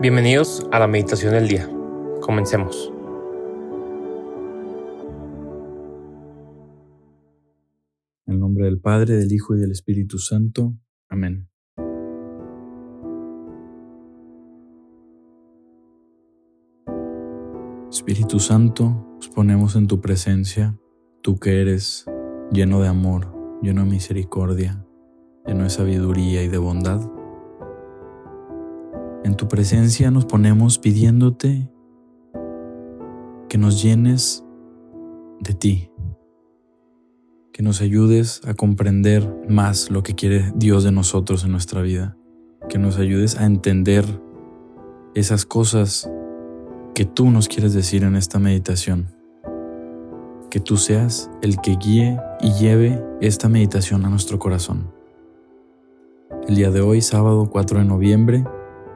Bienvenidos a la meditación del día. Comencemos. En nombre del Padre, del Hijo y del Espíritu Santo. Amén. Espíritu Santo, nos ponemos en tu presencia, tú que eres lleno de amor, lleno de misericordia, lleno de sabiduría y de bondad. En tu presencia nos ponemos pidiéndote que nos llenes de ti, que nos ayudes a comprender más lo que quiere Dios de nosotros en nuestra vida, que nos ayudes a entender esas cosas que tú nos quieres decir en esta meditación. Que tú seas el que guíe y lleve esta meditación a nuestro corazón. El día de hoy, sábado 4 de noviembre,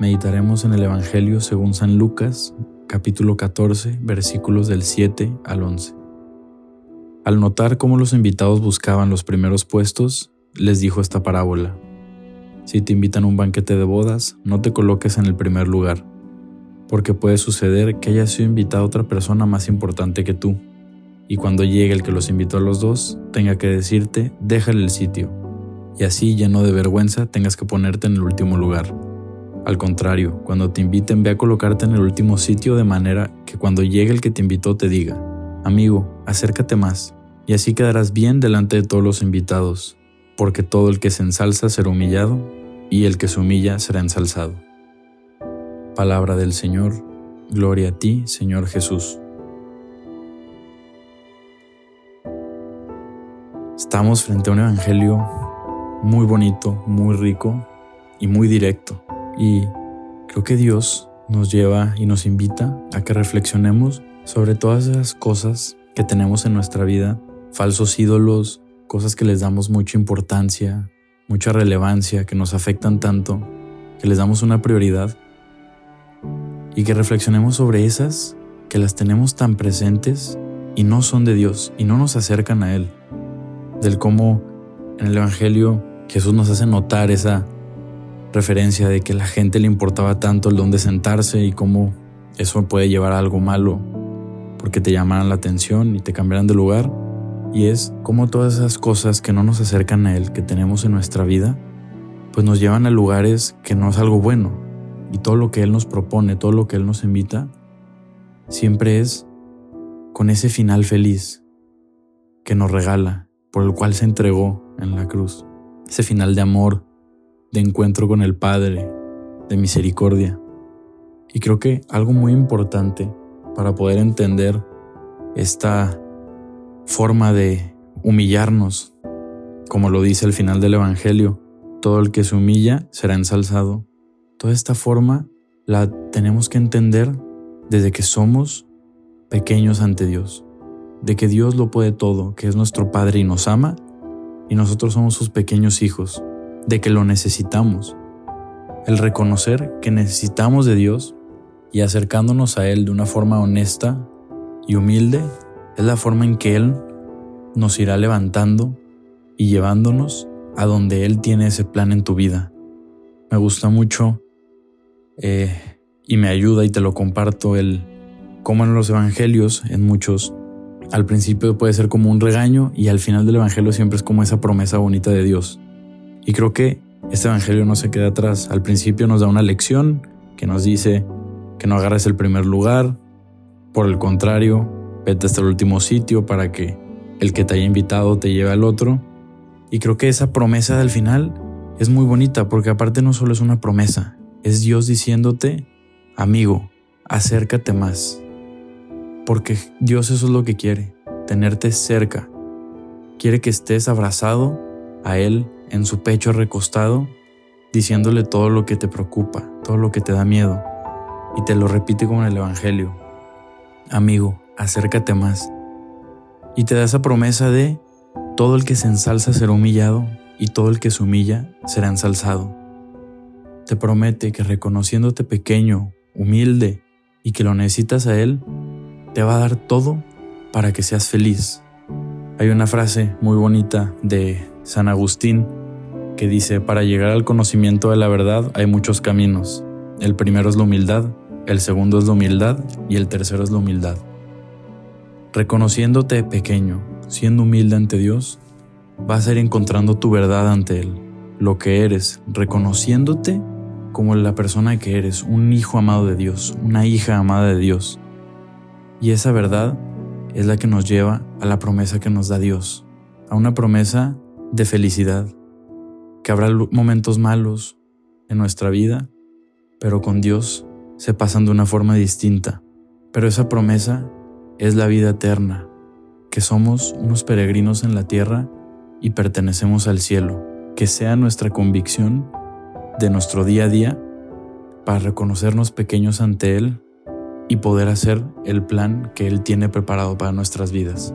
Meditaremos en el Evangelio según San Lucas, capítulo 14, versículos del 7 al 11. Al notar cómo los invitados buscaban los primeros puestos, les dijo esta parábola. Si te invitan a un banquete de bodas, no te coloques en el primer lugar, porque puede suceder que haya sido invitada otra persona más importante que tú, y cuando llegue el que los invitó a los dos, tenga que decirte, déjale el sitio, y así lleno de vergüenza tengas que ponerte en el último lugar. Al contrario, cuando te inviten ve a colocarte en el último sitio de manera que cuando llegue el que te invitó te diga, amigo, acércate más, y así quedarás bien delante de todos los invitados, porque todo el que se ensalza será humillado, y el que se humilla será ensalzado. Palabra del Señor, gloria a ti, Señor Jesús. Estamos frente a un evangelio muy bonito, muy rico y muy directo. Y creo que Dios nos lleva y nos invita a que reflexionemos sobre todas esas cosas que tenemos en nuestra vida, falsos ídolos, cosas que les damos mucha importancia, mucha relevancia, que nos afectan tanto, que les damos una prioridad y que reflexionemos sobre esas que las tenemos tan presentes y no son de Dios y no nos acercan a Él. Del cómo en el Evangelio Jesús nos hace notar esa referencia de que la gente le importaba tanto el dónde sentarse y cómo eso puede llevar a algo malo porque te llamaran la atención y te cambiaran de lugar. Y es como todas esas cosas que no nos acercan a Él, que tenemos en nuestra vida, pues nos llevan a lugares que no es algo bueno. Y todo lo que Él nos propone, todo lo que Él nos invita, siempre es con ese final feliz que nos regala, por el cual se entregó en la cruz. Ese final de amor, de encuentro con el Padre, de misericordia. Y creo que algo muy importante para poder entender esta forma de humillarnos, como lo dice al final del Evangelio, todo el que se humilla será ensalzado. Toda esta forma la tenemos que entender desde que somos pequeños ante Dios, de que Dios lo puede todo, que es nuestro Padre y nos ama, y nosotros somos sus pequeños hijos de que lo necesitamos. El reconocer que necesitamos de Dios y acercándonos a Él de una forma honesta y humilde es la forma en que Él nos irá levantando y llevándonos a donde Él tiene ese plan en tu vida. Me gusta mucho eh, y me ayuda y te lo comparto el cómo en los evangelios, en muchos, al principio puede ser como un regaño y al final del evangelio siempre es como esa promesa bonita de Dios. Y creo que este Evangelio no se queda atrás. Al principio nos da una lección que nos dice que no agarres el primer lugar. Por el contrario, vete hasta el último sitio para que el que te haya invitado te lleve al otro. Y creo que esa promesa del final es muy bonita porque aparte no solo es una promesa, es Dios diciéndote, amigo, acércate más. Porque Dios eso es lo que quiere, tenerte cerca. Quiere que estés abrazado a Él en su pecho recostado, diciéndole todo lo que te preocupa, todo lo que te da miedo, y te lo repite como el Evangelio. Amigo, acércate más. Y te da esa promesa de todo el que se ensalza será humillado y todo el que se humilla será ensalzado. Te promete que reconociéndote pequeño, humilde y que lo necesitas a Él, te va a dar todo para que seas feliz. Hay una frase muy bonita de San Agustín que dice, para llegar al conocimiento de la verdad hay muchos caminos. El primero es la humildad, el segundo es la humildad y el tercero es la humildad. Reconociéndote pequeño, siendo humilde ante Dios, vas a ir encontrando tu verdad ante Él, lo que eres, reconociéndote como la persona que eres, un hijo amado de Dios, una hija amada de Dios. Y esa verdad es la que nos lleva a la promesa que nos da Dios, a una promesa de felicidad, que habrá momentos malos en nuestra vida, pero con Dios se pasan de una forma distinta. Pero esa promesa es la vida eterna, que somos unos peregrinos en la tierra y pertenecemos al cielo, que sea nuestra convicción de nuestro día a día para reconocernos pequeños ante Él y poder hacer el plan que Él tiene preparado para nuestras vidas.